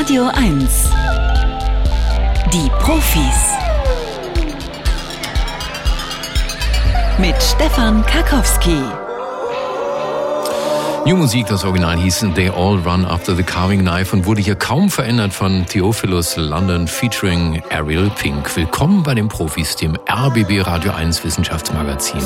Radio 1. Die Profis. Mit Stefan Karkowski. New Musik, das Original hieß They All Run After the Carving Knife und wurde hier kaum verändert von Theophilus London featuring Ariel Pink. Willkommen bei den Profis, dem RBB Radio 1 Wissenschaftsmagazin.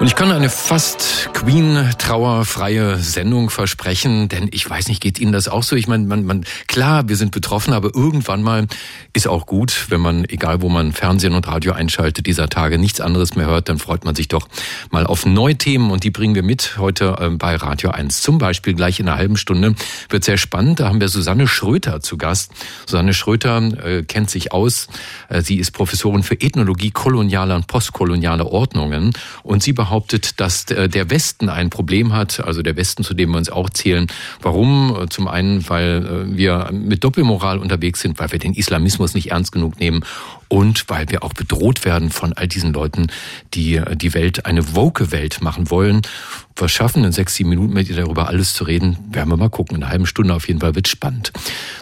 Und ich kann eine fast Queen-trauerfreie Sendung versprechen, denn ich weiß nicht, geht Ihnen das auch so? Ich meine, man, man, klar, wir sind betroffen, aber irgendwann mal ist auch gut, wenn man, egal wo man Fernsehen und Radio einschaltet, dieser Tage nichts anderes mehr hört, dann freut man sich doch mal auf neue Themen und die bringen wir mit heute ähm, bei Radio 1. Zum Beispiel gleich in einer halben Stunde wird sehr spannend. Da haben wir Susanne Schröter zu Gast. Susanne Schröter äh, kennt sich aus. Äh, sie ist Professorin für Ethnologie kolonialer und postkolonialer Ordnungen und sie behauptet, behauptet, dass äh, der Westen ein Problem hat, also der Westen, zu dem wir uns auch zählen. Warum? Äh, zum einen, weil äh, wir mit Doppelmoral unterwegs sind, weil wir den Islamismus nicht ernst genug nehmen und weil wir auch bedroht werden von all diesen Leuten, die die Welt eine woke Welt machen wollen. Was schaffen in sechs, sieben Minuten mit ihr darüber alles zu reden? Werden wir mal gucken. In einer halben Stunde auf jeden Fall wird spannend.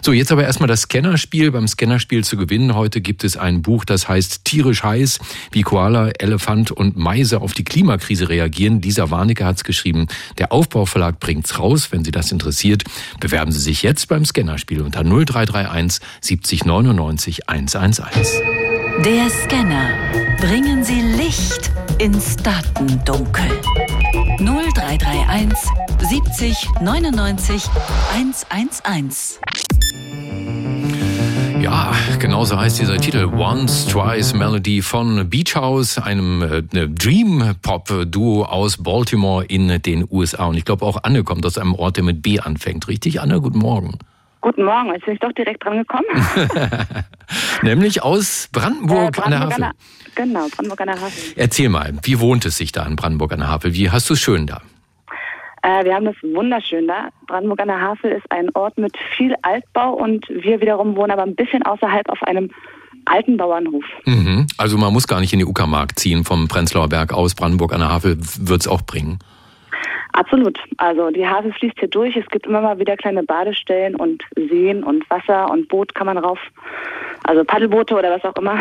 So, jetzt aber erstmal das Scannerspiel. Beim Scannerspiel zu gewinnen heute gibt es ein Buch, das heißt Tierisch heiß, wie Koala, Elefant und Meise auf die Klimakrise reagieren. Lisa Warnecke hat es geschrieben. Der Aufbauverlag bringt's raus. Wenn Sie das interessiert, bewerben Sie sich jetzt beim Scannerspiel unter 0331 70 99 111. Der Scanner. Bringen Sie Licht ins Datendunkel. 0331 70 99 111. Ja, genau so heißt dieser Titel. Once, Twice Melody von Beach House, einem äh, Dream-Pop-Duo aus Baltimore in den USA. Und ich glaube auch Anne kommt aus einem Ort, der mit B anfängt. Richtig, Anne? Guten Morgen. Guten Morgen, jetzt bin ich doch direkt dran gekommen. Nämlich aus Brandenburg, äh, Brandenburg an der Havel. genau, Brandenburg an der Havel. Erzähl mal, wie wohnt es sich da in Brandenburg an der Havel? Wie hast du es schön da? Äh, wir haben es wunderschön da. Brandenburg an der Havel ist ein Ort mit viel Altbau und wir wiederum wohnen aber ein bisschen außerhalb auf einem alten Bauernhof. Mhm. Also man muss gar nicht in die Uckermark ziehen vom Prenzlauer Berg aus. Brandenburg an der Havel wird es auch bringen. Absolut. Also die Havel fließt hier durch. Es gibt immer mal wieder kleine Badestellen und Seen und Wasser und Boot kann man rauf. Also Paddelboote oder was auch immer.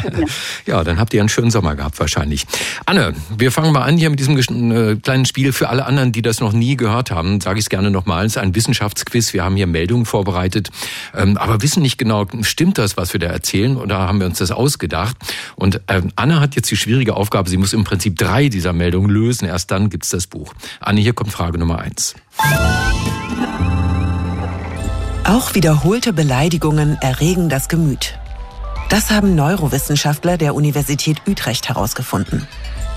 ja, dann habt ihr einen schönen Sommer gehabt wahrscheinlich. Anne, wir fangen mal an hier mit diesem äh, kleinen Spiel. Für alle anderen, die das noch nie gehört haben, sage ich es gerne nochmal. Es ist ein Wissenschaftsquiz. Wir haben hier Meldungen vorbereitet, ähm, aber wissen nicht genau, stimmt das, was wir da erzählen oder haben wir uns das ausgedacht? Und ähm, Anne hat jetzt die schwierige Aufgabe, sie muss im Prinzip drei dieser Meldungen lösen. Erst dann gibt's das Buch. Anne, hier kommt Frage Nummer eins. Auch wiederholte Beleidigungen erregen das Gemüt. Das haben Neurowissenschaftler der Universität Utrecht herausgefunden.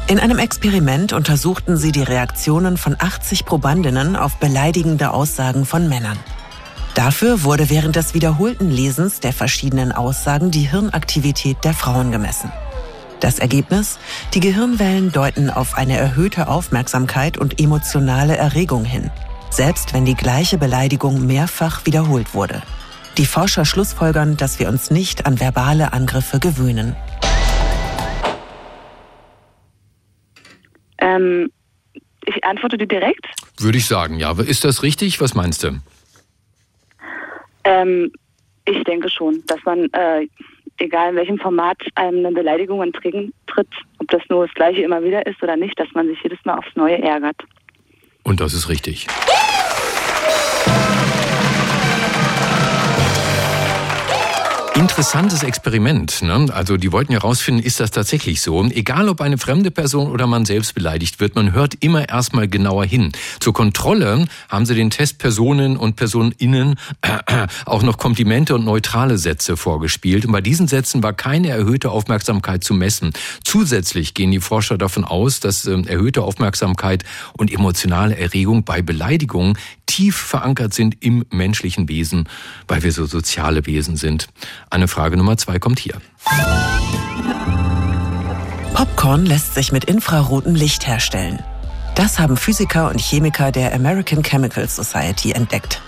In einem Experiment untersuchten sie die Reaktionen von 80 Probandinnen auf beleidigende Aussagen von Männern. Dafür wurde während des wiederholten Lesens der verschiedenen Aussagen die Hirnaktivität der Frauen gemessen. Das Ergebnis? Die Gehirnwellen deuten auf eine erhöhte Aufmerksamkeit und emotionale Erregung hin, selbst wenn die gleiche Beleidigung mehrfach wiederholt wurde. Die Forscher schlussfolgern, dass wir uns nicht an verbale Angriffe gewöhnen. Ähm, ich antworte dir direkt. Würde ich sagen, ja. Ist das richtig? Was meinst du? Ähm, ich denke schon, dass man äh, egal in welchem Format einem eine Beleidigung entgegentritt, ob das nur das Gleiche immer wieder ist oder nicht, dass man sich jedes Mal aufs Neue ärgert. Und das ist richtig. Interessantes Experiment. Ne? Also die wollten ja herausfinden, ist das tatsächlich so? Egal ob eine fremde Person oder man selbst beleidigt wird, man hört immer erstmal genauer hin. Zur Kontrolle haben sie den Testpersonen und PersonInnen äh, auch noch Komplimente und neutrale Sätze vorgespielt. Und bei diesen Sätzen war keine erhöhte Aufmerksamkeit zu messen. Zusätzlich gehen die Forscher davon aus, dass äh, erhöhte Aufmerksamkeit und emotionale Erregung bei Beleidigungen tief verankert sind im menschlichen Wesen, weil wir so soziale Wesen sind. Eine Frage Nummer zwei kommt hier. Popcorn lässt sich mit infrarotem Licht herstellen. Das haben Physiker und Chemiker der American Chemical Society entdeckt.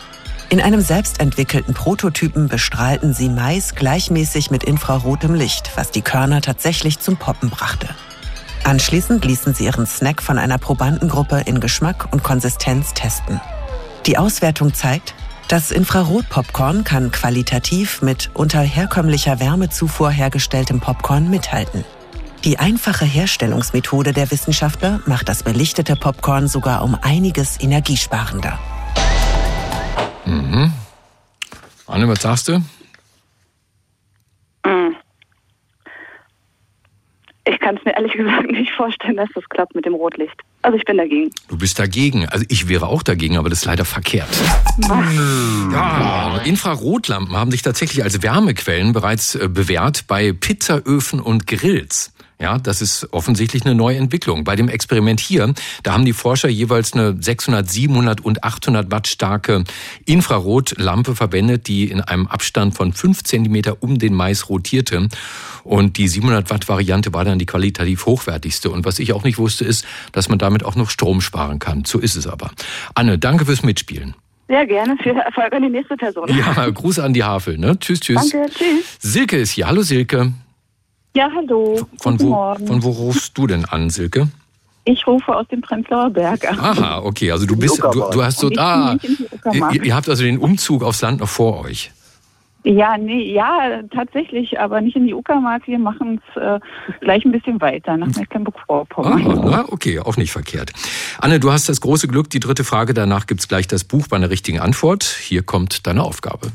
In einem selbstentwickelten Prototypen bestrahlten sie Mais gleichmäßig mit infrarotem Licht, was die Körner tatsächlich zum Poppen brachte. Anschließend ließen sie ihren Snack von einer Probandengruppe in Geschmack und Konsistenz testen. Die Auswertung zeigt, das Infrarot-Popcorn kann qualitativ mit unter herkömmlicher Wärmezufuhr hergestelltem Popcorn mithalten. Die einfache Herstellungsmethode der Wissenschaftler macht das belichtete Popcorn sogar um einiges energiesparender. Mhm. Anne, was sagst du? Mm. Ich kann es mir ehrlich gesagt nicht vorstellen, dass das klappt mit dem Rotlicht. Also ich bin dagegen. Du bist dagegen. Also ich wäre auch dagegen, aber das ist leider verkehrt. Ja, Infrarotlampen haben sich tatsächlich als Wärmequellen bereits äh, bewährt bei Pizzaöfen und Grills. Ja, das ist offensichtlich eine neue Entwicklung. Bei dem Experiment hier, da haben die Forscher jeweils eine 600, 700 und 800 Watt starke Infrarotlampe verwendet, die in einem Abstand von 5 Zentimeter um den Mais rotierte. Und die 700 Watt Variante war dann die qualitativ hochwertigste. Und was ich auch nicht wusste, ist, dass man damit auch noch Strom sparen kann. So ist es aber. Anne, danke fürs Mitspielen. Sehr gerne. Viel Erfolg an die nächste Person. Ja, Gruß an die Havel. Ne? Tschüss, tschüss. Danke, tschüss. Silke ist hier. Hallo Silke. Ja, hallo. Von Guten wo, Morgen. von wo rufst du denn an, Silke? Ich rufe aus dem Prenzlauer Berg an. Aha, okay, also du bist, du, du hast so, ah, ihr, ihr habt also den Umzug aufs Land noch vor euch. Ja, nee, ja, tatsächlich, aber nicht in die Uckermark. Wir machen es äh, gleich ein bisschen weiter nach Mecklenburg-Vorpommern. na, okay, auch nicht verkehrt. Anne, du hast das große Glück, die dritte Frage, danach gibt's gleich das Buch bei einer richtigen Antwort. Hier kommt deine Aufgabe.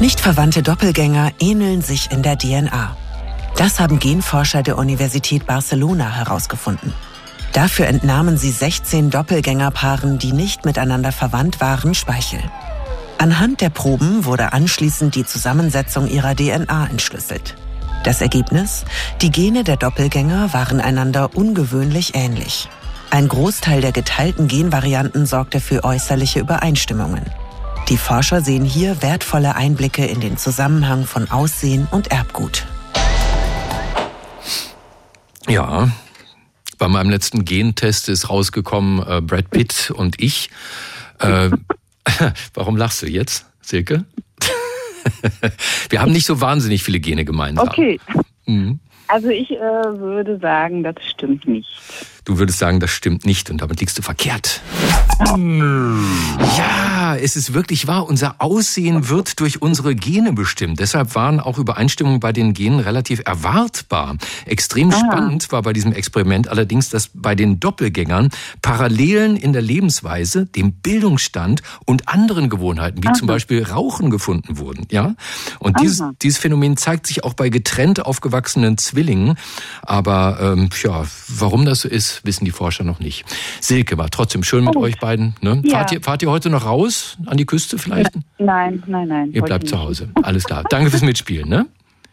Nicht verwandte Doppelgänger ähneln sich in der DNA. Das haben Genforscher der Universität Barcelona herausgefunden. Dafür entnahmen sie 16 Doppelgängerpaaren, die nicht miteinander verwandt waren, Speichel. Anhand der Proben wurde anschließend die Zusammensetzung ihrer DNA entschlüsselt. Das Ergebnis? Die Gene der Doppelgänger waren einander ungewöhnlich ähnlich. Ein Großteil der geteilten Genvarianten sorgte für äußerliche Übereinstimmungen. Die Forscher sehen hier wertvolle Einblicke in den Zusammenhang von Aussehen und Erbgut. Ja, bei meinem letzten Gentest ist rausgekommen, äh, Brad Pitt und ich. Äh, warum lachst du jetzt, Silke? Wir haben nicht so wahnsinnig viele Gene gemeinsam. Okay, Mhm. also ich äh, würde sagen, das stimmt nicht. Du würdest sagen, das stimmt nicht und damit liegst du verkehrt. Ja, es ist wirklich wahr. Unser Aussehen wird durch unsere Gene bestimmt. Deshalb waren auch Übereinstimmungen bei den Genen relativ erwartbar. Extrem spannend war bei diesem Experiment allerdings, dass bei den Doppelgängern Parallelen in der Lebensweise, dem Bildungsstand und anderen Gewohnheiten, wie zum Beispiel Rauchen, gefunden wurden. Ja, und dieses, Aha. dieses Phänomen zeigt sich auch bei getrennt aufgewachsenen Zwillingen. Aber ähm, ja, warum das so ist, wissen die Forscher noch nicht. Silke war trotzdem schön mit Gut. euch beiden. Ne? Ja. Fahrt, ihr, fahrt ihr heute noch raus an die Küste vielleicht? Nein, nein, nein. Ihr bleibt zu Hause. Alles klar. Danke fürs Mitspielen. Ne?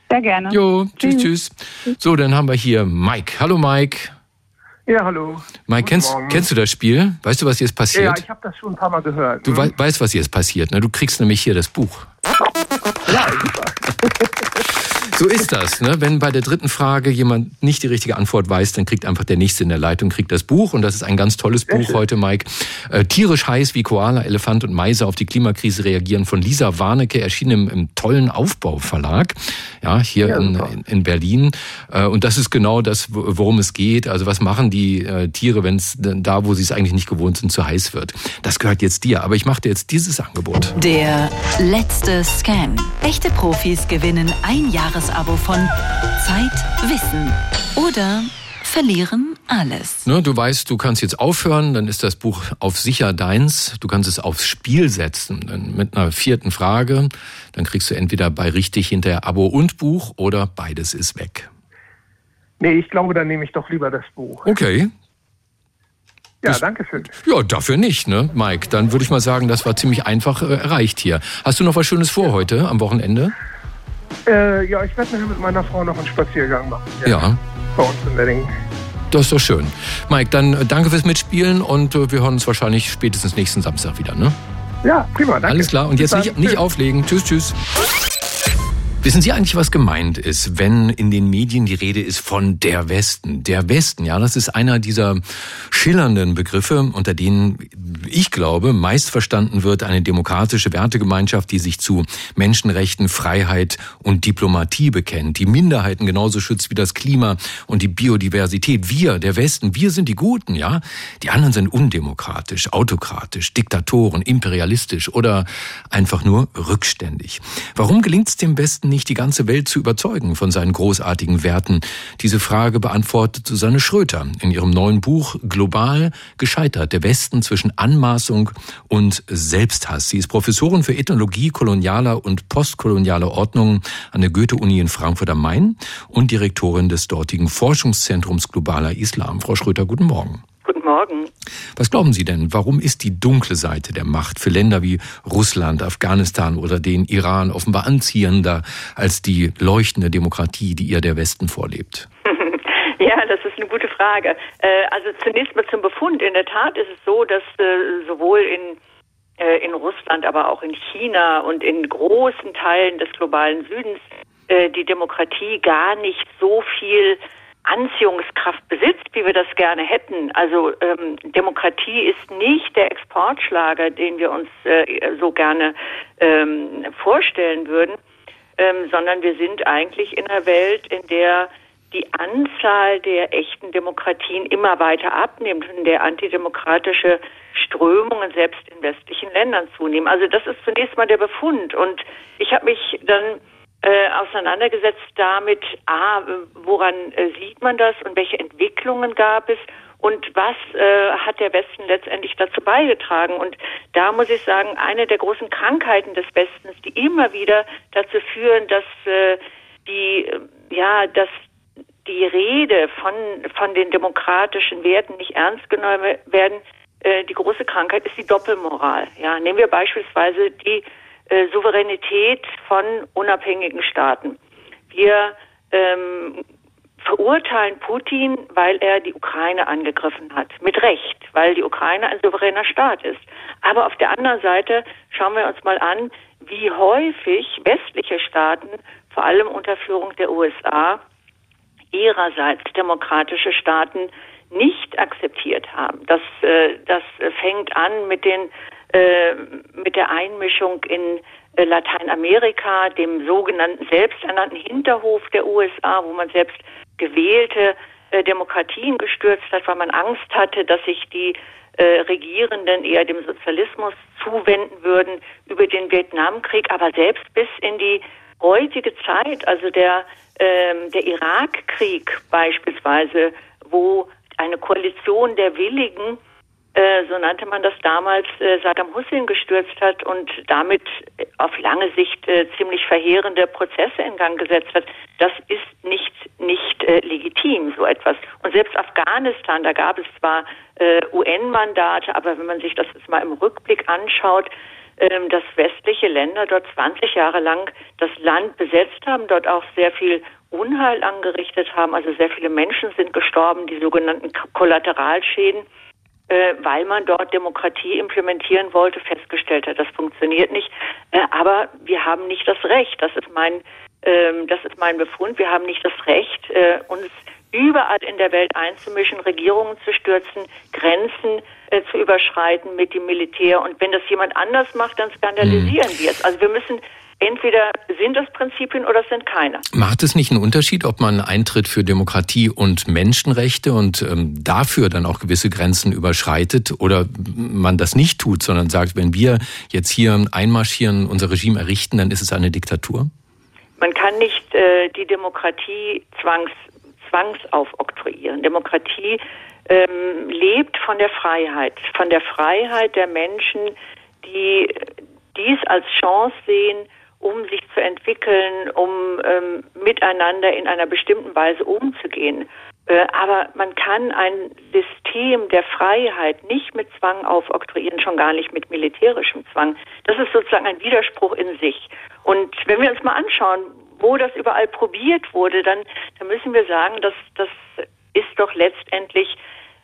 Sehr gerne. Jo, tschüss, tschüss. So, dann haben wir hier Mike. Hallo Mike. Ja, hallo. Mike, kennst, Morgen. kennst du das Spiel? Weißt du, was jetzt Ja, passiert? ich habe das schon ein paar Mal gehört. du wei weißt, was jetzt passiert. Ne? Du kriegst nämlich hier das Buch. Ja, super. So ist das. Ne? Wenn bei der dritten Frage jemand nicht die richtige Antwort weiß, dann kriegt einfach der Nächste in der Leitung kriegt das Buch. Und das ist ein ganz tolles Buch heute, Mike. Äh, Tierisch heiß, wie Koala, Elefant und Meise auf die Klimakrise reagieren von Lisa Warnecke, erschienen im, im tollen Aufbauverlag. Ja, hier Ja, in, in, in Berlin. Äh, und das ist genau das, wo- worum es geht. Also was machen die äh, Tiere, wenn es da, wo sie es eigentlich nicht gewohnt sind, zu heiß wird. Das gehört jetzt dir. Aber ich mache dir jetzt dieses Angebot. Der letzte Scan. Echte Profis gewinnen ein Jahresabo von Zeit, Wissen oder verlieren alles. Ne, du weißt, du kannst jetzt aufhören, dann ist das Buch auf sicher deins. Du kannst es aufs Spiel setzen. Dann mit einer vierten Frage, dann kriegst du entweder bei richtig hinterher Abo und Buch oder beides ist weg. Nee, ich glaube, dann nehme ich doch lieber das Buch. Okay. Ja, Das- danke schön. Ja, dafür nicht, ne, Mike? Dann würde ich mal sagen, das war ziemlich einfach äh, erreicht hier. Hast du noch was Schönes vor heute am Wochenende? Äh, ja, ich werde nachher mit meiner Frau noch einen Spaziergang machen. Ja. Bei uns in Wedding. Das ist doch schön. Mike, dann äh, danke fürs Mitspielen und äh, wir hören uns wahrscheinlich spätestens nächsten Samstag wieder, ne? Ja, prima, danke. Alles klar. Und Bis jetzt nicht, nicht auflegen. Tschüss, tschüss. Wissen Sie eigentlich, was gemeint ist, wenn in den Medien die Rede ist von der Westen? Der Westen, ja, das ist einer dieser schillernden Begriffe, unter denen ich glaube, meist verstanden wird eine demokratische Wertegemeinschaft, die sich zu Menschenrechten, Freiheit und Diplomatie bekennt, die Minderheiten genauso schützt wie das Klima und die Biodiversität. Wir, der Westen, wir sind die Guten, ja? Die anderen sind undemokratisch, autokratisch, Diktatoren, imperialistisch oder einfach nur rückständig. Warum gelingt es dem Westen nicht die ganze Welt zu überzeugen von seinen großartigen Werten? Diese Frage beantwortet Susanne Schröter in ihrem neuen Buch Global gescheitert, der Westen zwischen Anmaßung und Selbsthass. Sie ist Professorin für Ethnologie kolonialer und postkolonialer Ordnungen an der Goethe-Uni in Frankfurt am Main und Direktorin des dortigen Forschungszentrums Globaler Islam. Frau Schröter, guten Morgen. Guten Morgen. Was glauben Sie denn, warum ist die dunkle Seite der Macht für Länder wie Russland, Afghanistan oder den Iran offenbar anziehender als die leuchtende Demokratie, die ihr der Westen vorlebt? Ja, das ist eine gute Frage. Äh, also zunächst mal zum Befund. In der Tat ist es so, dass äh, sowohl in äh, in Russland, aber auch in China und in großen Teilen des globalen Südens die Demokratie gar nicht so viel Anziehungskraft besitzt, wie wir das gerne hätten. Also ähm, Demokratie ist nicht der Exportschlager, den wir uns äh, so gerne ähm, vorstellen würden, ähm, sondern wir sind eigentlich in einer Welt, in der die Anzahl der echten Demokratien immer weiter abnimmt und der antidemokratische Strömungen selbst in westlichen Ländern zunehmen. Also das ist zunächst mal der Befund. Und ich habe mich dann äh, auseinandergesetzt damit, ah, woran äh, sieht man das und welche Entwicklungen gab es und was äh, hat der Westen letztendlich dazu beigetragen. Und da muss ich sagen, eine der großen Krankheiten des Westens, die immer wieder dazu führen, dass äh, die, ja, dass die Rede von, von den demokratischen Werten nicht ernst genommen werden, äh, die große Krankheit ist die Doppelmoral. Ja, nehmen wir beispielsweise die äh, Souveränität von unabhängigen Staaten. Wir ähm, verurteilen Putin, weil er die Ukraine angegriffen hat. Mit Recht, weil die Ukraine ein souveräner Staat ist. Aber auf der anderen Seite schauen wir uns mal an, wie häufig westliche Staaten, vor allem unter Führung der USA, ihrerseits demokratische Staaten nicht akzeptiert haben. Das, äh, das fängt an mit den äh, mit der Einmischung in äh, Lateinamerika, dem sogenannten selbsternannten Hinterhof der USA, wo man selbst gewählte äh, Demokratien gestürzt hat, weil man Angst hatte, dass sich die äh, Regierenden eher dem Sozialismus zuwenden würden über den Vietnamkrieg, aber selbst bis in die heutige Zeit, also der, ähm, der Irakkrieg beispielsweise, wo eine Koalition der Willigen äh, so nannte man das damals, äh, Saddam Hussein gestürzt hat und damit auf lange Sicht äh, ziemlich verheerende Prozesse in Gang gesetzt hat. Das ist nicht, nicht äh, legitim, so etwas. Und selbst Afghanistan, da gab es zwar äh, UN-Mandate, aber wenn man sich das jetzt mal im Rückblick anschaut, ähm, dass westliche Länder dort 20 Jahre lang das Land besetzt haben, dort auch sehr viel Unheil angerichtet haben, also sehr viele Menschen sind gestorben, die sogenannten Kollateralschäden äh, weil man dort Demokratie implementieren wollte, festgestellt hat, das funktioniert nicht. Äh, aber wir haben nicht das Recht. Das ist mein, ähm, das ist mein Befund. Wir haben nicht das Recht, äh, uns überall in der Welt einzumischen, Regierungen zu stürzen, Grenzen äh, zu überschreiten mit dem Militär. Und wenn das jemand anders macht, dann skandalisieren mhm. wir es. Also wir müssen Entweder sind es Prinzipien oder es sind keine. Macht es nicht einen Unterschied, ob man eintritt für Demokratie und Menschenrechte und ähm, dafür dann auch gewisse Grenzen überschreitet oder man das nicht tut, sondern sagt, wenn wir jetzt hier einmarschieren, unser Regime errichten, dann ist es eine Diktatur? Man kann nicht äh, die Demokratie zwangs, zwangsaufoktroyieren. Demokratie ähm, lebt von der Freiheit, von der Freiheit der Menschen, die dies als Chance sehen, um sich zu entwickeln, um ähm, miteinander in einer bestimmten Weise umzugehen. Äh, aber man kann ein System der Freiheit nicht mit Zwang aufoktroyieren, schon gar nicht mit militärischem Zwang. Das ist sozusagen ein Widerspruch in sich. Und wenn wir uns mal anschauen, wo das überall probiert wurde, dann, dann müssen wir sagen, dass das ist doch letztendlich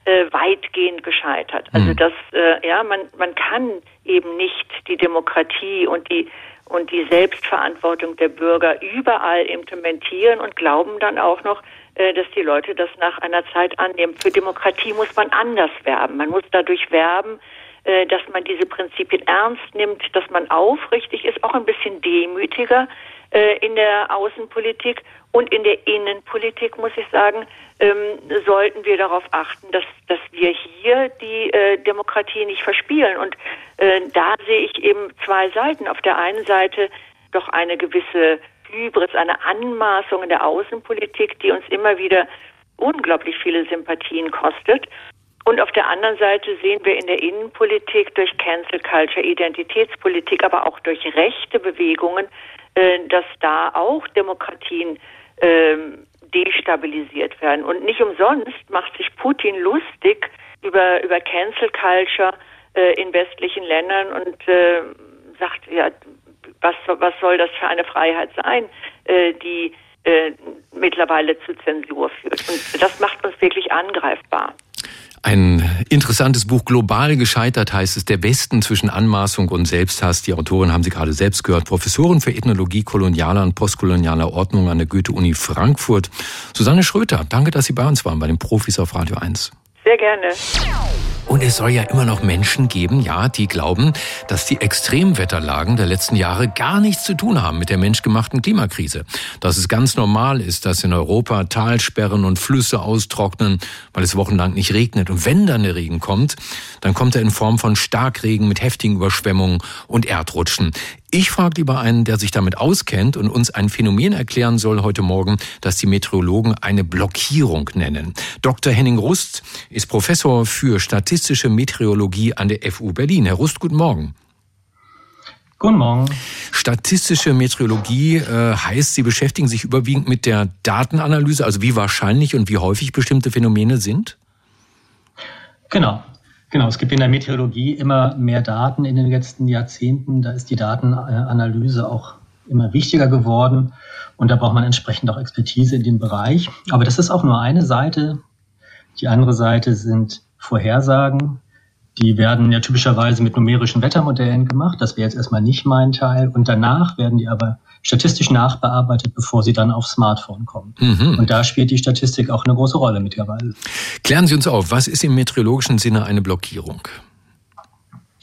äh, weitgehend gescheitert. Also mhm. dass äh, ja man man kann eben nicht die Demokratie und die und die Selbstverantwortung der Bürger überall implementieren und glauben dann auch noch, äh, dass die Leute das nach einer Zeit annehmen. Für Demokratie muss man anders werben. Man muss dadurch werben, äh, dass man diese Prinzipien ernst nimmt, dass man aufrichtig ist, auch ein bisschen demütiger äh, in der Außenpolitik und in der Innenpolitik, muss ich sagen, ähm, sollten wir darauf achten, dass, dass wir hier die äh, Demokratie nicht verspielen. Und äh, da sehe ich eben zwei Seiten. Auf der einen Seite doch eine gewisse Hybris, eine Anmaßung in der Außenpolitik, die uns immer wieder unglaublich viele Sympathien kostet. Und auf der anderen Seite sehen wir in der Innenpolitik durch Cancel Culture, Identitätspolitik, aber auch durch rechte Bewegungen, dass da auch Demokratien äh, destabilisiert werden. Und nicht umsonst macht sich Putin lustig über, über Cancel Culture äh, in westlichen Ländern und äh, sagt, ja, was, was soll das für eine Freiheit sein, äh, die äh, mittlerweile zu Zensur führt. Und das macht uns wirklich angreifbar. Ein interessantes Buch, global gescheitert heißt es, der Westen zwischen Anmaßung und Selbsthass. Die Autorin haben Sie gerade selbst gehört, Professorin für Ethnologie kolonialer und postkolonialer Ordnung an der Goethe-Uni Frankfurt. Susanne Schröter, danke, dass Sie bei uns waren, bei den Profis auf Radio 1. Sehr gerne. Und es soll ja immer noch Menschen geben, ja, die glauben, dass die Extremwetterlagen der letzten Jahre gar nichts zu tun haben mit der menschgemachten Klimakrise. Dass es ganz normal ist, dass in Europa Talsperren und Flüsse austrocknen, weil es wochenlang nicht regnet. Und wenn dann der Regen kommt, dann kommt er in Form von Starkregen mit heftigen Überschwemmungen und Erdrutschen. Ich frage lieber einen, der sich damit auskennt und uns ein Phänomen erklären soll heute Morgen, das die Meteorologen eine Blockierung nennen. Dr. Henning Rust ist Professor für statistische Meteorologie an der FU Berlin. Herr Rust, guten Morgen. Guten Morgen. Statistische Meteorologie äh, heißt, Sie beschäftigen sich überwiegend mit der Datenanalyse, also wie wahrscheinlich und wie häufig bestimmte Phänomene sind? Genau. Genau, es gibt in der Meteorologie immer mehr Daten in den letzten Jahrzehnten. Da ist die Datenanalyse auch immer wichtiger geworden und da braucht man entsprechend auch Expertise in dem Bereich. Aber das ist auch nur eine Seite. Die andere Seite sind Vorhersagen. Die werden ja typischerweise mit numerischen Wettermodellen gemacht. Das wäre jetzt erstmal nicht mein Teil. Und danach werden die aber statistisch nachbearbeitet, bevor sie dann aufs Smartphone kommen. Mhm. Und da spielt die Statistik auch eine große Rolle mittlerweile. Klären Sie uns auf, was ist im meteorologischen Sinne eine Blockierung?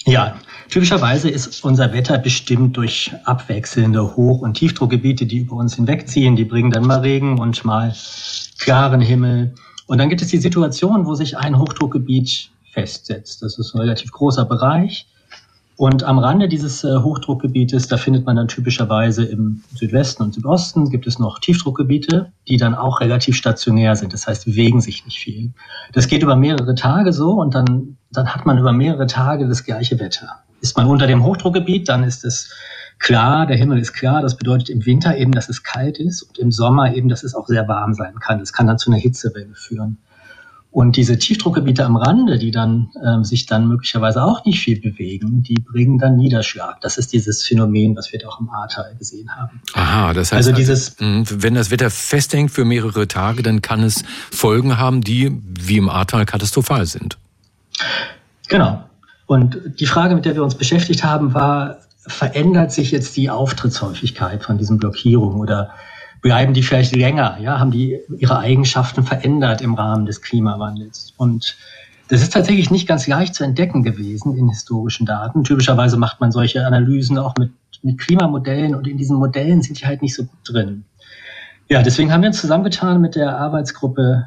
Ja, typischerweise ist unser Wetter bestimmt durch abwechselnde Hoch- und Tiefdruckgebiete, die über uns hinwegziehen. Die bringen dann mal Regen und mal klaren Himmel. Und dann gibt es die Situation, wo sich ein Hochdruckgebiet festsetzt. Das ist ein relativ großer Bereich. Und am Rande dieses äh, Hochdruckgebietes, da findet man dann typischerweise im Südwesten und Südosten, gibt es noch Tiefdruckgebiete, die dann auch relativ stationär sind. Das heißt, bewegen sich nicht viel. Das geht über mehrere Tage so und dann, dann hat man über mehrere Tage das gleiche Wetter. Ist man unter dem Hochdruckgebiet, dann ist es klar, der Himmel ist klar. Das bedeutet im Winter eben, dass es kalt ist und im Sommer eben, dass es auch sehr warm sein kann. Das kann dann zu einer Hitzewelle führen. Und diese Tiefdruckgebiete am Rande, die dann ähm, sich dann möglicherweise auch nicht viel bewegen, die bringen dann Niederschlag. Das ist dieses Phänomen, was wir auch im Ahrtal gesehen haben. Aha, das heißt, also dieses, hm, wenn das Wetter festhängt für mehrere Tage, dann kann es Folgen haben, die wie im Ahrtal katastrophal sind. Genau. Und die Frage, mit der wir uns beschäftigt haben, war, verändert sich jetzt die Auftrittshäufigkeit von diesen Blockierungen oder bleiben die vielleicht länger, ja, haben die ihre Eigenschaften verändert im Rahmen des Klimawandels. Und das ist tatsächlich nicht ganz leicht zu entdecken gewesen in historischen Daten. Typischerweise macht man solche Analysen auch mit, mit Klimamodellen und in diesen Modellen sind die halt nicht so gut drin. Ja, deswegen haben wir uns zusammengetan mit der Arbeitsgruppe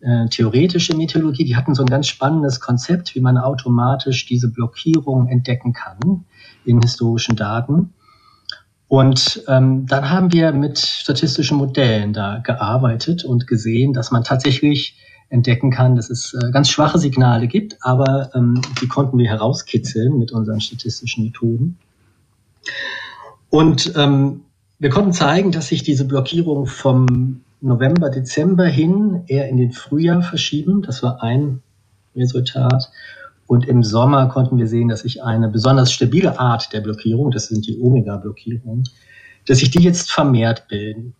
äh, Theoretische Meteorologie. Die hatten so ein ganz spannendes Konzept, wie man automatisch diese Blockierung entdecken kann in historischen Daten. Und ähm, dann haben wir mit statistischen Modellen da gearbeitet und gesehen, dass man tatsächlich entdecken kann, dass es äh, ganz schwache Signale gibt, aber ähm, die konnten wir herauskitzeln mit unseren statistischen Methoden. Und ähm, wir konnten zeigen, dass sich diese Blockierung vom November, Dezember hin eher in den Frühjahr verschieben. Das war ein Resultat. Und im Sommer konnten wir sehen, dass sich eine besonders stabile Art der Blockierung, das sind die Omega-Blockierungen, dass sich die jetzt vermehrt bilden.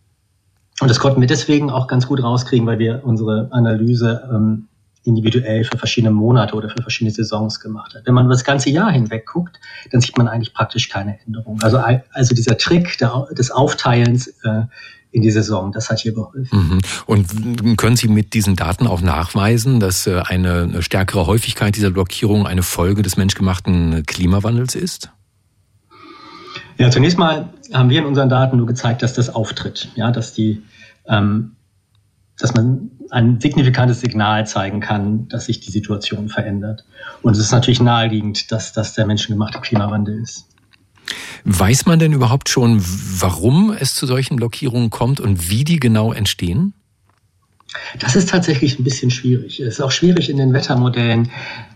Und das konnten wir deswegen auch ganz gut rauskriegen, weil wir unsere Analyse ähm, individuell für verschiedene Monate oder für verschiedene Saisons gemacht hat. Wenn man das ganze Jahr hinweg guckt, dann sieht man eigentlich praktisch keine Änderung. Also, also dieser Trick des Aufteilens äh, in die Saison, das hat hier geholfen. Mhm. Und können Sie mit diesen Daten auch nachweisen, dass äh, eine stärkere Häufigkeit dieser Blockierung eine Folge des menschgemachten Klimawandels ist? Ja, zunächst mal haben wir in unseren Daten nur gezeigt, dass das auftritt, ja, dass die, ähm, dass man ein signifikantes Signal zeigen kann, dass sich die Situation verändert. Und es ist natürlich naheliegend, dass das der menschengemachte Klimawandel ist. Weiß man denn überhaupt schon, warum es zu solchen Blockierungen kommt und wie die genau entstehen? Das ist tatsächlich ein bisschen schwierig. Es ist auch schwierig in den Wettermodellen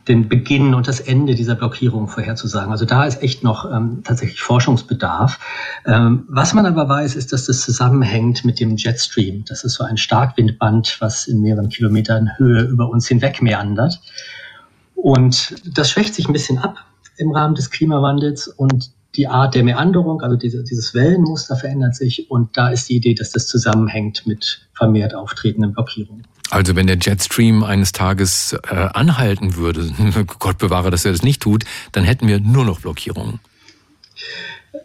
den Beginn und das Ende dieser Blockierung vorherzusagen. Also da ist echt noch ähm, tatsächlich Forschungsbedarf. Ähm, was man aber weiß, ist, dass das zusammenhängt mit dem Jetstream. Das ist so ein Starkwindband, was in mehreren Kilometern Höhe über uns hinweg meandert. Und das schwächt sich ein bisschen ab im Rahmen des Klimawandels und die Art der Meanderung, also diese, dieses Wellenmuster verändert sich und da ist die Idee, dass das zusammenhängt mit vermehrt auftretenden Blockierungen. Also wenn der Jetstream eines Tages äh, anhalten würde, Gott bewahre, dass er das nicht tut, dann hätten wir nur noch Blockierungen.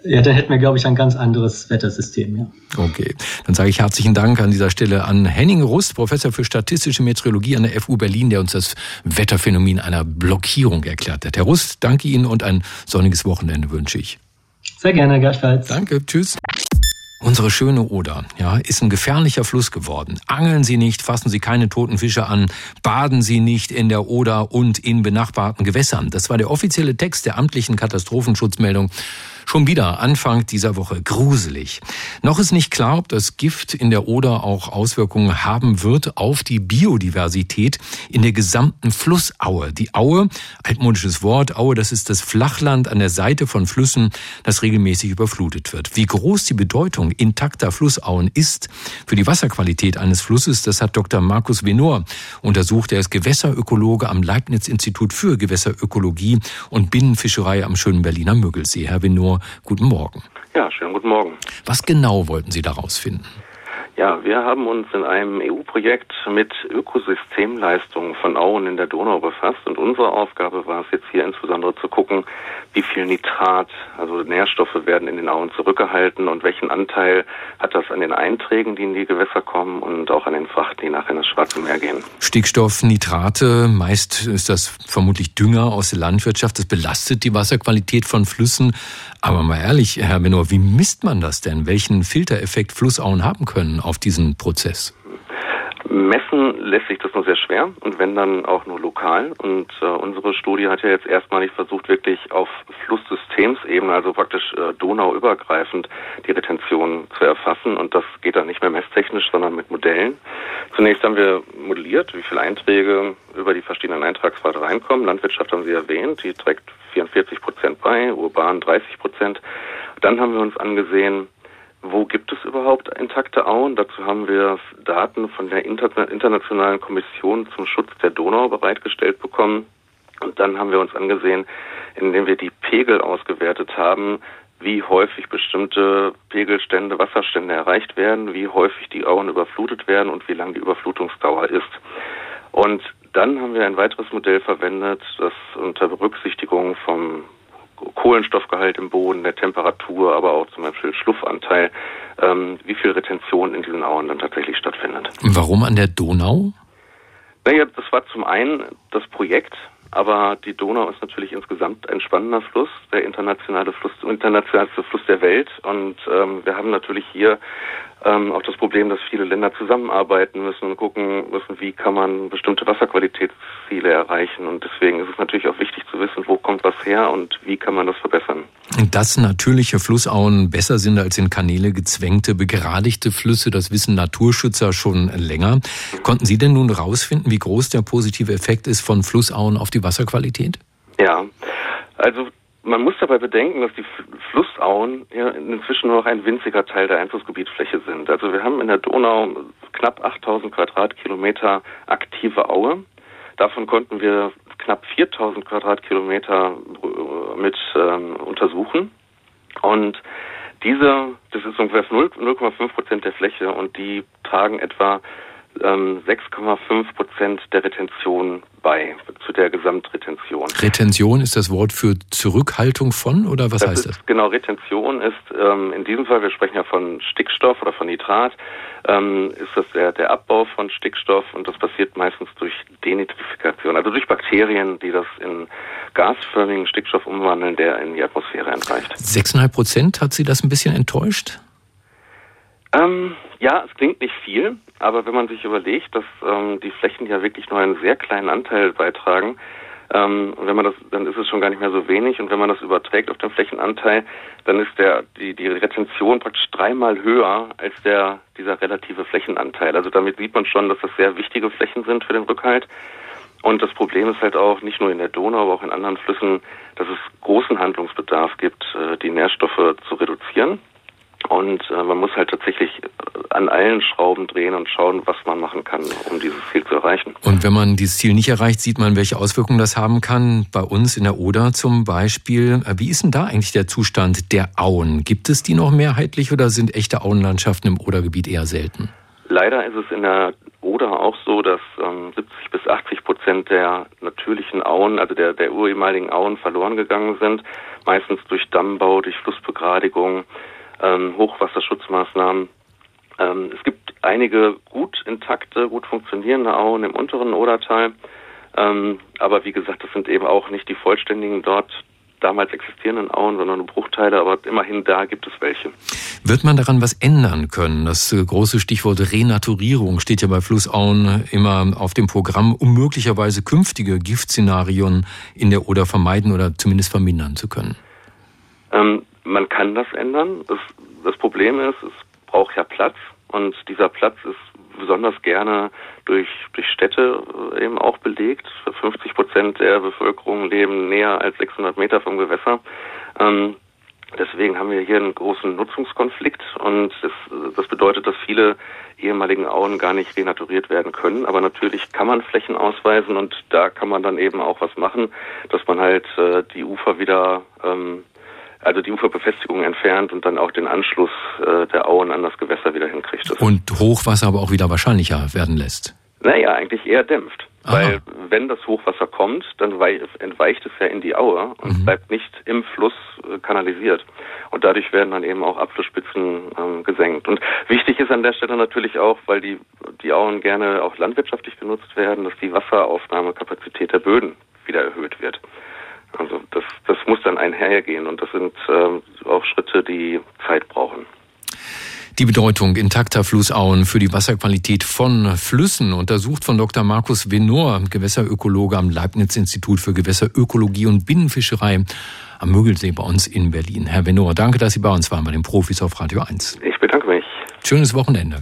Ja, dann hätten wir, glaube ich, ein ganz anderes Wettersystem, ja. Okay. Dann sage ich herzlichen Dank an dieser Stelle an Henning Rust, Professor für statistische Meteorologie an der FU Berlin, der uns das Wetterphänomen einer Blockierung erklärt hat. Herr Rust, danke Ihnen und ein sonniges Wochenende wünsche ich. Sehr gerne, gleichfalls. Danke, tschüss. Unsere schöne Oder, ja, ist ein gefährlicher Fluss geworden. Angeln Sie nicht, fassen Sie keine toten Fische an, baden Sie nicht in der Oder und in benachbarten Gewässern. Das war der offizielle Text der amtlichen Katastrophenschutzmeldung Schon wieder Anfang dieser Woche gruselig. Noch ist nicht klar, ob das Gift in der Oder auch Auswirkungen haben wird auf die Biodiversität in der gesamten Flussaue. Die Aue, altmodisches Wort, Aue, das ist das Flachland an der Seite von Flüssen, das regelmäßig überflutet wird. Wie groß die Bedeutung intakter Flussauen ist für die Wasserqualität eines Flusses, das hat Dr. Markus Venor untersucht. Er ist Gewässerökologe am Leibniz-Institut für Gewässerökologie und Binnenfischerei am schönen Berliner Müggelsee. Herr Venor, guten Morgen. Ja, schönen guten Morgen. Was genau wollten Sie daraus finden? Ja, wir haben uns in einem EU-Projekt mit Ökosystemleistungen von Auen in der Donau befasst und unsere Aufgabe war es jetzt hier insbesondere zu gucken, wie viel Nitrat, also Nährstoffe werden in den Auen zurückgehalten und welchen Anteil hat das an den Einträgen, die in die Gewässer kommen und auch an den Frachten, die nachher in das Schwarze Meer gehen. Stickstoff, Nitrate, meist ist das vermutlich Dünger aus der Landwirtschaft, das belastet die Wasserqualität von Flüssen. Aber mal ehrlich, Herr Benor, wie misst man das denn? Welchen Filtereffekt Flussauen haben können auf diesen Prozess? Messen lässt sich das nur sehr schwer und wenn dann auch nur lokal. Und äh, unsere Studie hat ja jetzt erstmalig versucht, wirklich auf Flusssystemsebene, also praktisch äh, donauübergreifend, die Retention zu erfassen. Und das geht dann nicht mehr messtechnisch, sondern mit Modellen. Zunächst haben wir modelliert, wie viele Einträge über die verschiedenen Eintragspfade reinkommen. Landwirtschaft haben Sie erwähnt, die trägt 44 Prozent bei, urban 30 Prozent. Dann haben wir uns angesehen, wo gibt es überhaupt intakte Auen? Dazu haben wir Daten von der Internationalen Kommission zum Schutz der Donau bereitgestellt bekommen. Und dann haben wir uns angesehen, indem wir die Pegel ausgewertet haben, wie häufig bestimmte Pegelstände, Wasserstände erreicht werden, wie häufig die Auen überflutet werden und wie lang die Überflutungsdauer ist. Und dann haben wir ein weiteres Modell verwendet, das unter Berücksichtigung vom Kohlenstoffgehalt im Boden, der Temperatur, aber auch zum Beispiel Schluffanteil, ähm, wie viel Retention in diesen Auen dann tatsächlich stattfindet. Warum an der Donau? Naja, das war zum einen das Projekt, aber die Donau ist natürlich insgesamt ein spannender Fluss, der internationale Fluss, internationalste Fluss der Welt. Und ähm, wir haben natürlich hier ähm, auch das Problem, dass viele Länder zusammenarbeiten müssen und gucken müssen, wie kann man bestimmte Wasserqualitätsziele erreichen. Und deswegen ist es natürlich auch wichtig zu wissen, wo kommt was her und wie kann man das verbessern. Dass natürliche Flussauen besser sind als in Kanäle gezwängte, begradigte Flüsse, das wissen Naturschützer schon länger. Konnten Sie denn nun herausfinden, wie groß der positive Effekt ist von Flussauen auf die Wasserqualität? Ja, also man muss dabei bedenken, dass die Flussauen ja inzwischen nur noch ein winziger Teil der Einflussgebietsfläche sind. Also wir haben in der Donau knapp 8000 Quadratkilometer aktive Aue. Davon konnten wir knapp 4000 Quadratkilometer äh, mit ähm, untersuchen. Und diese, das ist ungefähr 0,5 Prozent der Fläche und die tragen etwa ähm, 6,5 Prozent der Retention bei, zu der Gesamtretention. Retention ist das Wort für Zurückhaltung von oder was das heißt ist, das? Genau, Retention ist ähm, in diesem Fall, wir sprechen ja von Stickstoff oder von Nitrat, ähm, ist das der, der Abbau von Stickstoff und das passiert meistens durch Denitrifikation, also durch Bakterien, die das in gasförmigen Stickstoff umwandeln, der in die Atmosphäre entreicht. Sechseinhalb Prozent, hat Sie das ein bisschen enttäuscht? Ähm, ja, es klingt nicht viel, aber wenn man sich überlegt, dass ähm, die Flächen ja wirklich nur einen sehr kleinen Anteil beitragen, ähm, und wenn man das, dann ist es schon gar nicht mehr so wenig. Und wenn man das überträgt auf den Flächenanteil, dann ist der die die Retention praktisch dreimal höher als der dieser relative Flächenanteil. Also damit sieht man schon, dass das sehr wichtige Flächen sind für den Rückhalt. Und das Problem ist halt auch nicht nur in der Donau, aber auch in anderen Flüssen, dass es großen Handlungsbedarf gibt, äh, die Nährstoffe zu reduzieren. Und äh, man muss halt tatsächlich äh, an allen Schrauben drehen und schauen, was man machen kann, um dieses Ziel zu erreichen. Und wenn man dieses Ziel nicht erreicht, sieht man, welche Auswirkungen das haben kann. Bei uns in der Oder zum Beispiel. Äh, wie ist denn da eigentlich der Zustand der Auen? Gibt es die noch mehrheitlich oder sind echte Auenlandschaften im Odergebiet eher selten? Leider ist es in der Oder auch so, dass ähm, 70 bis 80 Prozent der natürlichen Auen, also der, der urehemaligen Auen verloren gegangen sind. Meistens durch Dammbau, durch Flussbegradigung, ähm, Hochwasserschutzmaßnahmen. Ähm, es gibt einige gut intakte, gut funktionierende Auen im unteren Odertal. Ähm, aber wie gesagt, das sind eben auch nicht die vollständigen dort damals existierenden Auen, sondern nur Bruchteile, aber immerhin da gibt es welche. Wird man daran was ändern können? Das äh, große Stichwort Renaturierung steht ja bei Flussauen immer auf dem Programm, um möglicherweise künftige Giftszenarien in der Oder vermeiden oder zumindest vermindern zu können. Ähm, man kann das ändern. Das, das Problem ist, es braucht ja Platz und dieser Platz ist besonders gerne durch, durch Städte äh, eben auch belegt. 50 Prozent der Bevölkerung leben näher als 600 Meter vom Gewässer. Ähm, deswegen haben wir hier einen großen Nutzungskonflikt und das, das bedeutet, dass viele ehemaligen Auen gar nicht renaturiert werden können. Aber natürlich kann man Flächen ausweisen und da kann man dann eben auch was machen, dass man halt äh, die Ufer wieder ähm, also die Uferbefestigung entfernt und dann auch den Anschluss äh, der Auen an das Gewässer wieder hinkriegt. Und Hochwasser aber auch wieder wahrscheinlicher werden lässt. Naja, eigentlich eher dämpft. Aha. Weil wenn das Hochwasser kommt, dann entweicht es ja in die Aue und mhm. bleibt nicht im Fluss äh, kanalisiert. Und dadurch werden dann eben auch Abflussspitzen ähm, gesenkt. Und wichtig ist an der Stelle natürlich auch, weil die, die Auen gerne auch landwirtschaftlich genutzt werden, dass die Wasseraufnahmekapazität der Böden wieder erhöht wird. Also das, das muss dann einhergehen und das sind äh, auch Schritte, die Zeit brauchen. Die Bedeutung intakter Flussauen für die Wasserqualität von Flüssen untersucht von Dr. Markus Venor, Gewässerökologe am Leibniz-Institut für Gewässerökologie und Binnenfischerei am Mögelsee bei uns in Berlin. Herr Venor, danke, dass Sie bei uns waren bei den Profis auf Radio 1. Ich bedanke mich. Schönes Wochenende.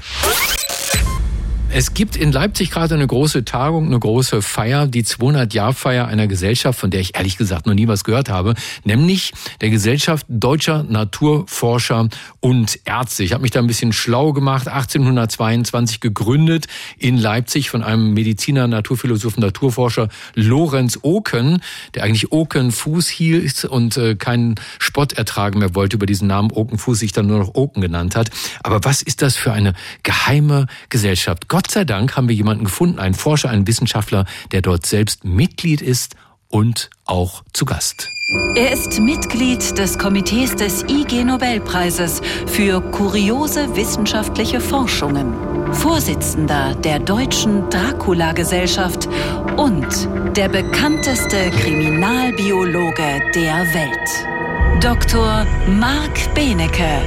Es gibt in Leipzig gerade eine große Tagung, eine große Feier, die 200-Jahr-Feier einer Gesellschaft, von der ich ehrlich gesagt noch nie was gehört habe, nämlich der Gesellschaft Deutscher Naturforscher und Ärzte. Ich habe mich da ein bisschen schlau gemacht, 1822 gegründet in Leipzig von einem Mediziner, Naturphilosophen, Naturforscher Lorenz Oken, der eigentlich Oken Fuß hielt und äh, keinen Spott ertragen mehr wollte über diesen Namen Oken Fuß, sich dann nur noch Oken genannt hat. Aber was ist das für eine geheime Gesellschaft? Gott sei Dank haben wir jemanden gefunden, einen Forscher, einen Wissenschaftler, der dort selbst Mitglied ist und auch zu Gast. Er ist Mitglied des Komitees des IG Nobelpreises für kuriose wissenschaftliche Forschungen, Vorsitzender der Deutschen Dracula-Gesellschaft und der bekannteste Kriminalbiologe der Welt. Dr. Marc Benecke,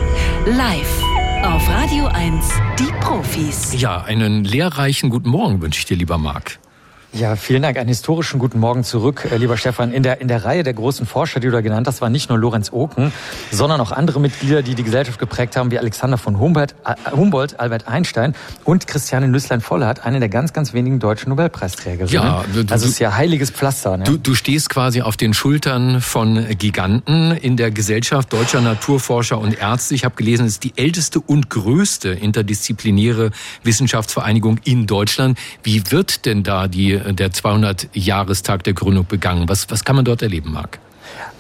live auf Radio 1, die Profis. Ja, einen lehrreichen guten Morgen wünsche ich dir, lieber Marc. Ja, vielen Dank. Einen historischen guten Morgen zurück, äh, lieber Stefan. In der, in der Reihe der großen Forscher, die du da genannt hast, war nicht nur Lorenz Oken, sondern auch andere Mitglieder, die die Gesellschaft geprägt haben, wie Alexander von Humboldt, äh, Humboldt Albert Einstein und Christiane Nüsslein-Vollert, eine der ganz, ganz wenigen deutschen Nobelpreisträgerinnen. Ja, du, also es ist ja heiliges Pflaster. Ne? Du, du stehst quasi auf den Schultern von Giganten in der Gesellschaft deutscher Naturforscher und Ärzte. Ich habe gelesen, es ist die älteste und größte interdisziplinäre Wissenschaftsvereinigung in Deutschland. Wie wird denn da die der 200-Jahrestag der Gründung begangen. Was, was kann man dort erleben, Marc?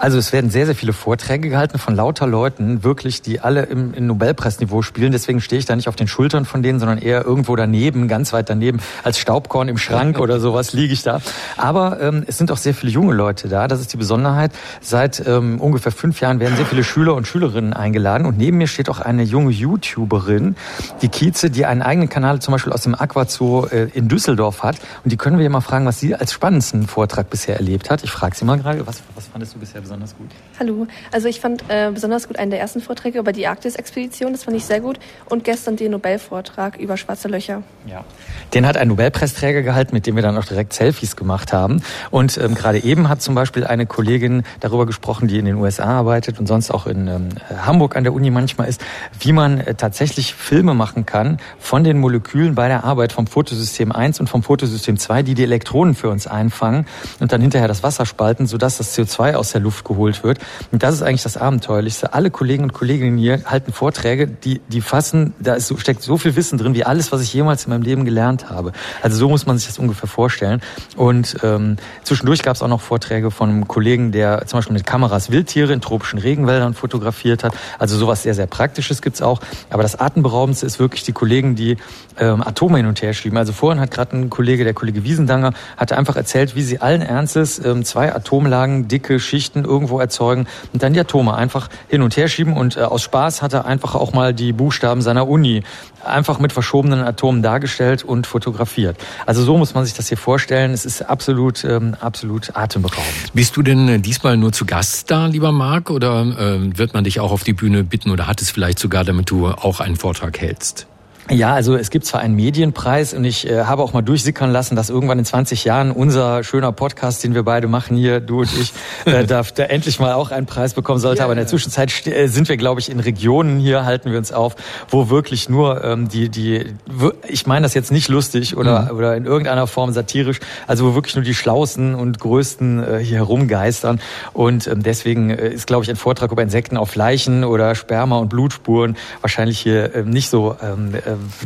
Also es werden sehr, sehr viele Vorträge gehalten von lauter Leuten, wirklich, die alle im, im Nobelpreisniveau spielen. Deswegen stehe ich da nicht auf den Schultern von denen, sondern eher irgendwo daneben, ganz weit daneben, als Staubkorn im Schrank oder sowas liege ich da. Aber ähm, es sind auch sehr viele junge Leute da. Das ist die Besonderheit. Seit ähm, ungefähr fünf Jahren werden sehr viele Schüler und Schülerinnen eingeladen. Und neben mir steht auch eine junge YouTuberin, die Kieze, die einen eigenen Kanal zum Beispiel aus dem Aquazoo äh, in Düsseldorf hat. Und die können wir ja mal fragen, was sie als spannendsten Vortrag bisher erlebt hat. Ich frage sie mal gerade, was, was fandest du bisher besonders gut? Hallo, also ich fand äh, besonders gut einen der ersten Vorträge über die Arktis-Expedition, das fand ich sehr gut. Und gestern den Nobelvortrag über schwarze Löcher. Ja, den hat ein Nobelpreisträger gehalten, mit dem wir dann auch direkt Selfies gemacht haben. Und ähm, gerade eben hat zum Beispiel eine Kollegin darüber gesprochen, die in den USA arbeitet und sonst auch in ähm, Hamburg an der Uni manchmal ist, wie man äh, tatsächlich Filme machen kann von den Molekülen bei der Arbeit vom Fotosystem 1 und vom Fotosystem 2, die die Elektronen für uns einfangen und dann hinterher das Wasser spalten, sodass das CO2 aus der Luft geholt wird. Und das ist eigentlich das Abenteuerlichste. Alle Kollegen und Kolleginnen hier halten Vorträge, die, die fassen, da ist steckt so viel Wissen drin, wie alles, was ich jemals in meinem Leben gelernt habe. Also so muss man sich das ungefähr vorstellen. Und ähm, zwischendurch gab es auch noch Vorträge von einem Kollegen, der zum Beispiel mit Kameras Wildtiere in tropischen Regenwäldern fotografiert hat. Also sowas sehr, sehr Praktisches gibt's auch. Aber das Atemberaubendste ist wirklich die Kollegen, die ähm, Atome hin und her schieben. Also vorhin hat gerade ein Kollege, der Kollege Wiesendanger, hatte einfach erzählt, wie sie allen Ernstes ähm, zwei Atomlagen, dicke Schichten irgendwo erzeugen und dann die Atome einfach hin und her schieben. Und äh, aus Spaß hat er einfach auch mal die Buchstaben seiner Uni einfach mit verschobenen Atomen dargestellt und fotografiert. Also so muss man sich das hier vorstellen. Es ist absolut, ähm, absolut atemberaubend. Bist du denn äh, diesmal nur zu Gast da, lieber Marc, oder äh, wird man dich auch auf die Bühne bitten oder hat es vielleicht sogar, damit du auch einen Vortrag hältst? Ja, also es gibt zwar einen Medienpreis und ich äh, habe auch mal durchsickern lassen, dass irgendwann in 20 Jahren unser schöner Podcast, den wir beide machen hier, du und ich, äh, darf da endlich mal auch einen Preis bekommen sollte. Ja, Aber in der Zwischenzeit äh, sind wir, glaube ich, in Regionen hier, halten wir uns auf, wo wirklich nur ähm, die, die, ich meine das jetzt nicht lustig oder, mhm. oder in irgendeiner Form satirisch, also wo wirklich nur die Schlausten und Größten äh, hier herumgeistern. Und ähm, deswegen äh, ist, glaube ich, ein Vortrag über Insekten auf Leichen oder Sperma und Blutspuren wahrscheinlich hier äh, nicht so ähm, äh,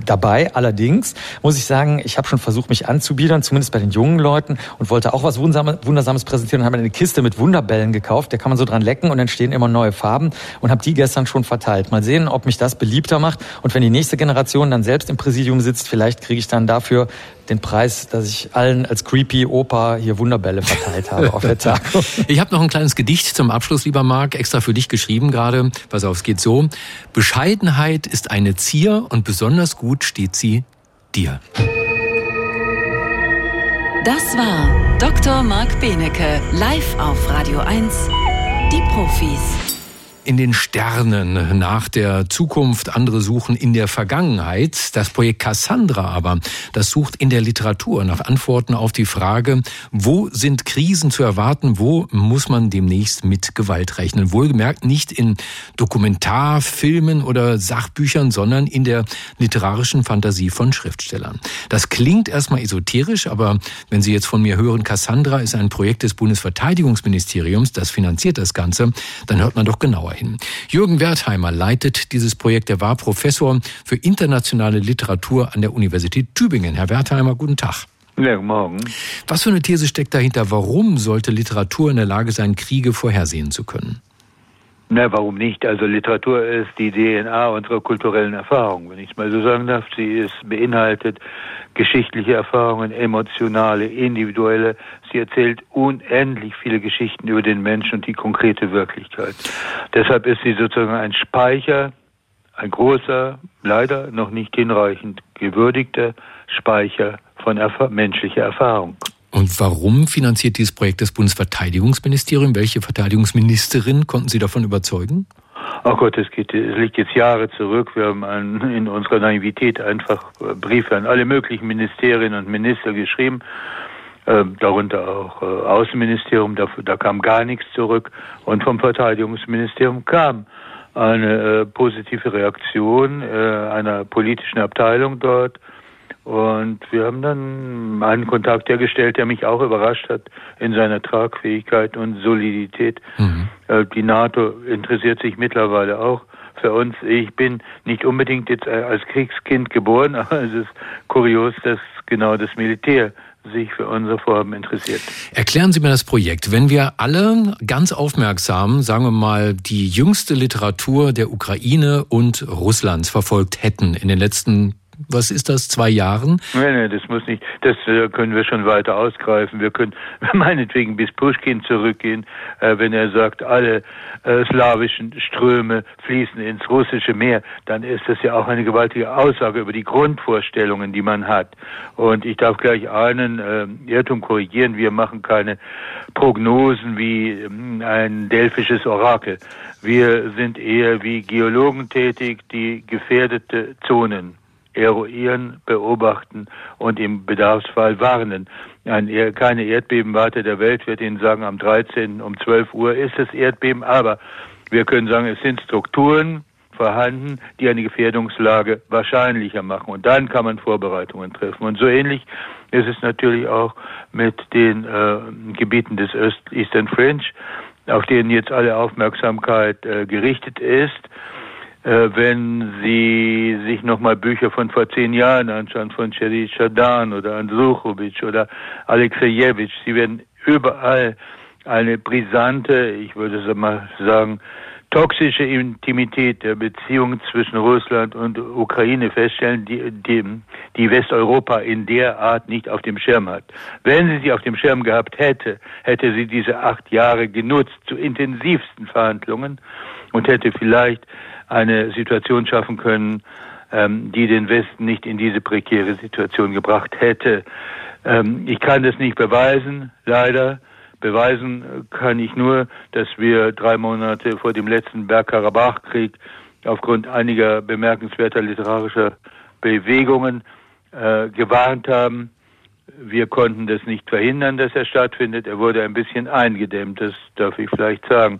dabei. Allerdings muss ich sagen, ich habe schon versucht, mich anzubiedern, zumindest bei den jungen Leuten und wollte auch was Wundersames präsentieren und habe eine Kiste mit Wunderbällen gekauft. Da kann man so dran lecken und entstehen immer neue Farben und habe die gestern schon verteilt. Mal sehen, ob mich das beliebter macht und wenn die nächste Generation dann selbst im Präsidium sitzt, vielleicht kriege ich dann dafür den Preis, dass ich allen als creepy Opa hier Wunderbälle verteilt habe auf der Tagung. Ich habe noch ein kleines Gedicht zum Abschluss, lieber Marc, extra für dich geschrieben gerade. Pass auf, es geht so. Bescheidenheit ist eine Zier und besonders gut steht sie dir. Das war Dr. Marc Benecke, live auf Radio 1, die Profis in den Sternen nach der Zukunft, andere suchen in der Vergangenheit. Das Projekt Cassandra aber, das sucht in der Literatur nach Antworten auf die Frage, wo sind Krisen zu erwarten, wo muss man demnächst mit Gewalt rechnen. Wohlgemerkt nicht in Dokumentarfilmen oder Sachbüchern, sondern in der literarischen Fantasie von Schriftstellern. Das klingt erstmal esoterisch, aber wenn Sie jetzt von mir hören, Cassandra ist ein Projekt des Bundesverteidigungsministeriums, das finanziert das Ganze, dann hört man doch genauer hin. Jürgen Wertheimer leitet dieses Projekt. Er war Professor für internationale Literatur an der Universität Tübingen. Herr Wertheimer, guten Tag. Ja, guten Morgen. Was für eine These steckt dahinter? Warum sollte Literatur in der Lage sein, Kriege vorhersehen zu können? Na, warum nicht? Also Literatur ist die DNA unserer kulturellen Erfahrung, wenn ich es mal so sagen darf. Sie ist beinhaltet geschichtliche Erfahrungen, emotionale, individuelle. Sie erzählt unendlich viele Geschichten über den Menschen und die konkrete Wirklichkeit. Deshalb ist sie sozusagen ein Speicher, ein großer, leider noch nicht hinreichend gewürdigter Speicher von Erf menschlicher Erfahrung. Und warum finanziert dieses Projekt das Bundesverteidigungsministerium? Welche Verteidigungsministerin konnten Sie davon überzeugen? Oh Gott, es, liegt jetzt Jahre zurück. Wir haben an, in unserer Naivität einfach Briefe an alle möglichen Ministerinnen und Minister geschrieben, äh, darunter auch äh, Außenministerium, da, da, kam gar nichts zurück. Und vom Verteidigungsministerium kam eine äh, positive Reaktion äh, einer politischen Abteilung dort und wir haben dann einen Kontakt hergestellt, der mich auch überrascht hat in seiner Tragfähigkeit und Solidität. Mhm. Äh, die NATO interessiert sich mittlerweile auch für uns. Ich bin nicht unbedingt jetzt als Kriegskind geboren, aber es ist kurios, dass genau das Militär sich für unser Vorhaben interessiert. Erklären Sie mir das Projekt. Wenn wir alle ganz aufmerksam, sagen wir mal, die jüngste Literatur der Ukraine und Russlands verfolgt hätten in den letzten was ist das, zwei Jahren? Nein, nein, das muss nicht, das äh, können wir schon weiter ausgreifen. Wir können meinetwegen bis Pushkin zurückgehen, äh, wenn er sagt, alle äh, slawischen Ströme fließen ins russische Meer, dann ist das ja auch eine gewaltige Aussage über die Grundvorstellungen, die man hat. Und ich darf gleich einen äh, Irrtum korrigieren, wir machen keine Prognosen wie äh, ein delphisches Orakel. Wir sind eher wie Geologen tätig, die gefährdete Zonen eruieren, beobachten und im Bedarfsfall warnen. Ein, keine Erdbebenwarte der Welt wird Ihnen sagen, am 13. um 12 Uhr ist es Erdbeben, aber wir können sagen, es sind Strukturen vorhanden, die eine Gefährdungslage wahrscheinlicher machen. Und dann kann man Vorbereitungen treffen. Und so ähnlich ist es natürlich auch mit den äh, Gebieten des Öst Eastern Fringe, auf denen jetzt alle Aufmerksamkeit äh, gerichtet ist. Äh, wenn Sie sich nochmal Bücher von vor zehn Jahren anschauen, von Sherry Shadan oder Andruchovic oder Alexejewitsch, Sie werden überall eine brisante, ich würde mal sagen, toxische Intimität der Beziehungen zwischen Russland und Ukraine feststellen, die, die, die Westeuropa in der Art nicht auf dem Schirm hat. Wenn sie sie auf dem Schirm gehabt hätte, hätte sie diese acht Jahre genutzt zu intensivsten Verhandlungen und hätte vielleicht eine Situation schaffen können, ähm, die den Westen nicht in diese prekäre Situation gebracht hätte. Ähm, ich kann das nicht beweisen, leider. Beweisen kann ich nur, dass wir drei Monate vor dem letzten Bergkarabach-Krieg aufgrund einiger bemerkenswerter literarischer Bewegungen äh, gewarnt haben. Wir konnten das nicht verhindern, dass er stattfindet. Er wurde ein bisschen eingedämmt, das darf ich vielleicht sagen.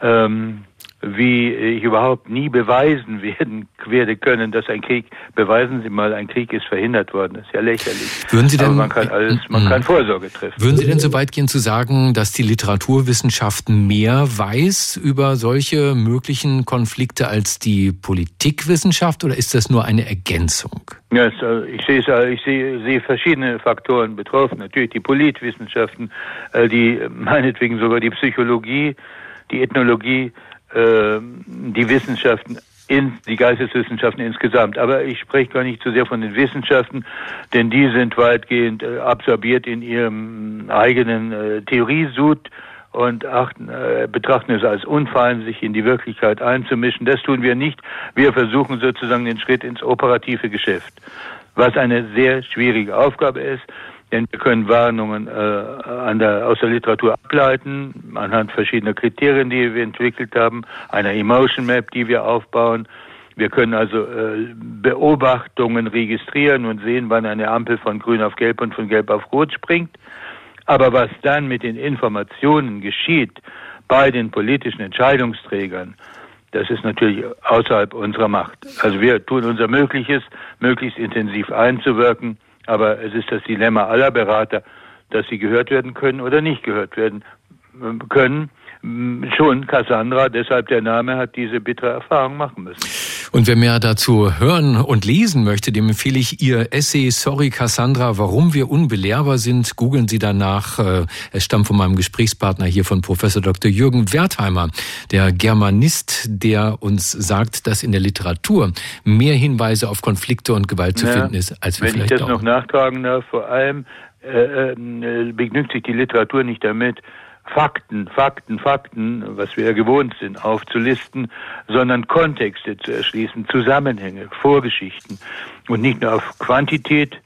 Ähm, wie ich überhaupt nie beweisen werden, werde können, dass ein Krieg, beweisen Sie mal, ein Krieg ist verhindert worden. Das ist ja lächerlich. Würden Sie denn, Aber man kann alles, man kann Vorsorge treffen. Würden Sie denn so weit gehen zu sagen, dass die Literaturwissenschaft mehr weiß über solche möglichen Konflikte als die Politikwissenschaft oder ist das nur eine Ergänzung? Ja, äh, ich sehe, äh, ich sehe, sehe verschiedene Faktoren betroffen. Natürlich die Politwissenschaften, äh, die meinetwegen sogar die Psychologie, die Ethnologie, die Wissenschaften in, die Geisteswissenschaften insgesamt. Aber ich spreche gar nicht zu sehr von den Wissenschaften, denn die sind weitgehend äh, absorbiert in ihrem eigenen äh, Theoriesud und achten, äh, betrachten es als unfein, sich in die Wirklichkeit einzumischen. Das tun wir nicht. Wir versuchen sozusagen den Schritt ins operative Geschäft, was eine sehr schwierige Aufgabe ist. Denn wir können Warnungen äh, der, aus der Literatur ableiten, anhand verschiedener Kriterien, die wir entwickelt haben, einer Emotion Map, die wir aufbauen. Wir können also äh, Beobachtungen registrieren und sehen, wann eine Ampel von grün auf gelb und von gelb auf rot springt. Aber was dann mit den Informationen geschieht bei den politischen Entscheidungsträgern, das ist natürlich außerhalb unserer Macht. Also wir tun unser Mögliches, möglichst intensiv einzuwirken aber es ist das Dilemma aller Berater, dass sie gehört werden können oder nicht gehört werden äh, können. Schon Cassandra, deshalb der Name, hat diese bittere Erfahrung machen müssen. Und wer mehr dazu hören und lesen möchte, dem empfehle ich Ihr Essay Sorry Cassandra, warum wir unbelehrbar sind. Googeln Sie danach. Äh, es stammt von meinem Gesprächspartner hier von Professor Dr. Jürgen Wertheimer, der Germanist, der uns sagt, dass in der Literatur mehr Hinweise auf Konflikte und Gewalt zu ja, finden ist, als wir wenn vielleicht Wenn ich das glauben. noch nachtragen darf, vor allem äh, äh, begnügt sich die Literatur nicht damit, Fakten, Fakten, Fakten, was wir ja gewohnt sind, aufzulisten, sondern Kontexte zu erschließen, Zusammenhänge, Vorgeschichten und nicht nur auf Quantität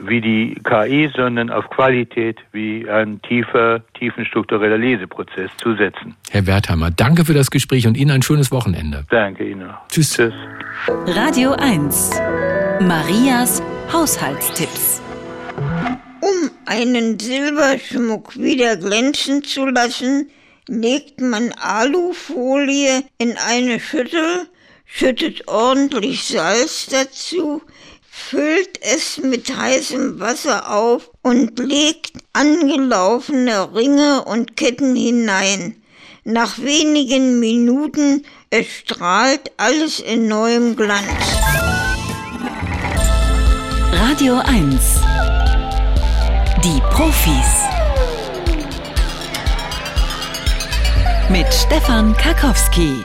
wie die KI, sondern auf Qualität wie ein tiefer, tiefenstruktureller Leseprozess zu setzen. Herr Wertheimer, danke für das Gespräch und Ihnen ein schönes Wochenende. Danke Ihnen auch. Tschüss. Tschüss. Radio 1. Marias Haushaltstipps. Um einen Silberschmuck wieder glänzen zu lassen, legt man Alufolie in eine Schüssel, schüttet ordentlich Salz dazu, füllt es mit heißem Wasser auf und legt angelaufene Ringe und Ketten hinein. Nach wenigen Minuten erstrahlt alles in neuem Glanz. Radio 1 Die Profis. Mit Stefan Karkowski.